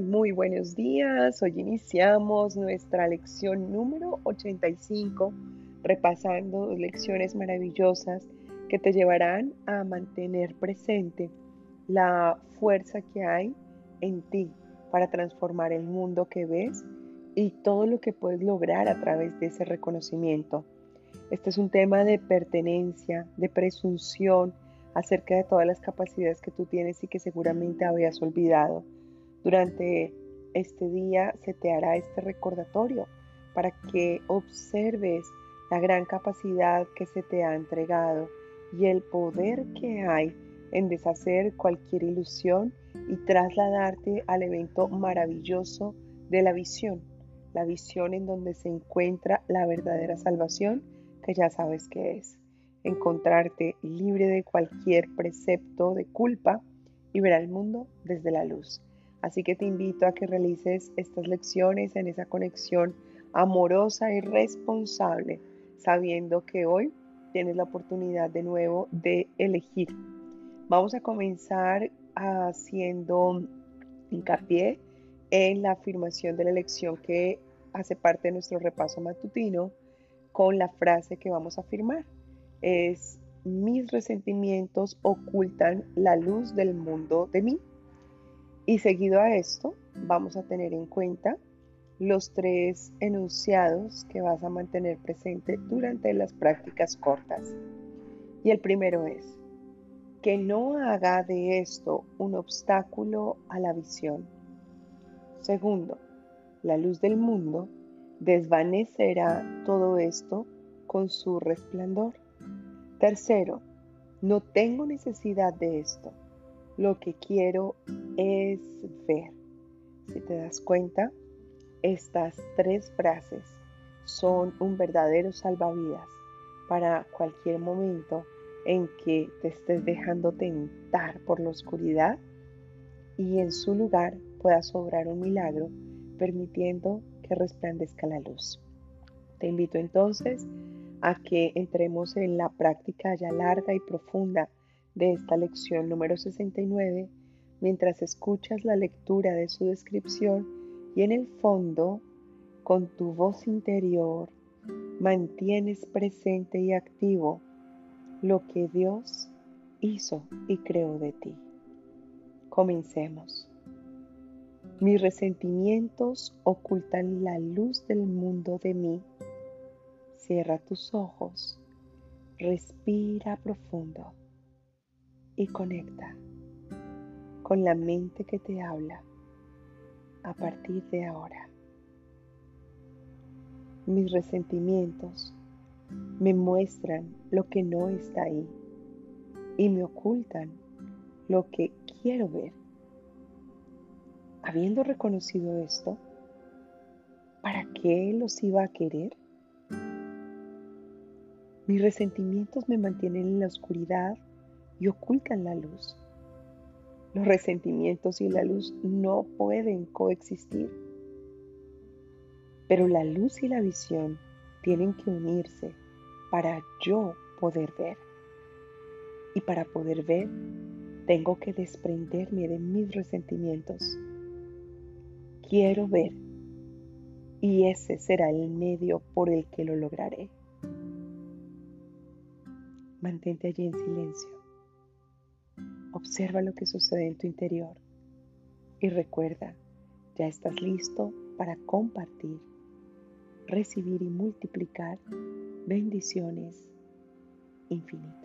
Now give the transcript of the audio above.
Muy, buenos días. Hoy iniciamos nuestra lección número 85, repasando lecciones maravillosas que te llevarán a mantener presente la fuerza que hay en ti para transformar el mundo que ves y todo lo que puedes lograr a través de ese reconocimiento. Este es un tema de pertenencia, de presunción acerca de todas las capacidades que tú tienes y que seguramente habías olvidado. Durante este día se te hará este recordatorio para que observes la gran capacidad que se te ha entregado y el poder que hay en deshacer cualquier ilusión y trasladarte al evento maravilloso de la visión, la visión en donde se encuentra la verdadera salvación que ya sabes que es, encontrarte libre de cualquier precepto de culpa y ver al mundo desde la luz. Así que te invito a que realices estas lecciones en esa conexión amorosa y responsable, sabiendo que hoy tienes la oportunidad de nuevo de elegir. Vamos a comenzar haciendo hincapié en la afirmación de la elección que hace parte de nuestro repaso matutino con la frase que vamos a afirmar. Es mis resentimientos ocultan la luz del mundo de mí. Y seguido a esto, vamos a tener en cuenta los tres enunciados que vas a mantener presente durante las prácticas cortas. Y el primero es, que no haga de esto un obstáculo a la visión. Segundo, la luz del mundo desvanecerá todo esto con su resplandor. Tercero, no tengo necesidad de esto. Lo que quiero es ver. Si te das cuenta, estas tres frases son un verdadero salvavidas para cualquier momento en que te estés dejando tentar por la oscuridad y en su lugar pueda sobrar un milagro permitiendo que resplandezca la luz. Te invito entonces a que entremos en la práctica ya larga y profunda de esta lección número 69 mientras escuchas la lectura de su descripción y en el fondo, con tu voz interior, mantienes presente y activo lo que Dios hizo y creó de ti. Comencemos. Mis resentimientos ocultan la luz del mundo de mí. Cierra tus ojos, respira profundo y conecta con la mente que te habla a partir de ahora. Mis resentimientos me muestran lo que no está ahí y me ocultan lo que quiero ver. Habiendo reconocido esto, ¿para qué los iba a querer? Mis resentimientos me mantienen en la oscuridad y ocultan la luz. Los resentimientos y la luz no pueden coexistir. Pero la luz y la visión tienen que unirse para yo poder ver. Y para poder ver, tengo que desprenderme de mis resentimientos. Quiero ver. Y ese será el medio por el que lo lograré. Mantente allí en silencio. Observa lo que sucede en tu interior. Y recuerda, ya estás listo para compartir, recibir y multiplicar bendiciones infinitas.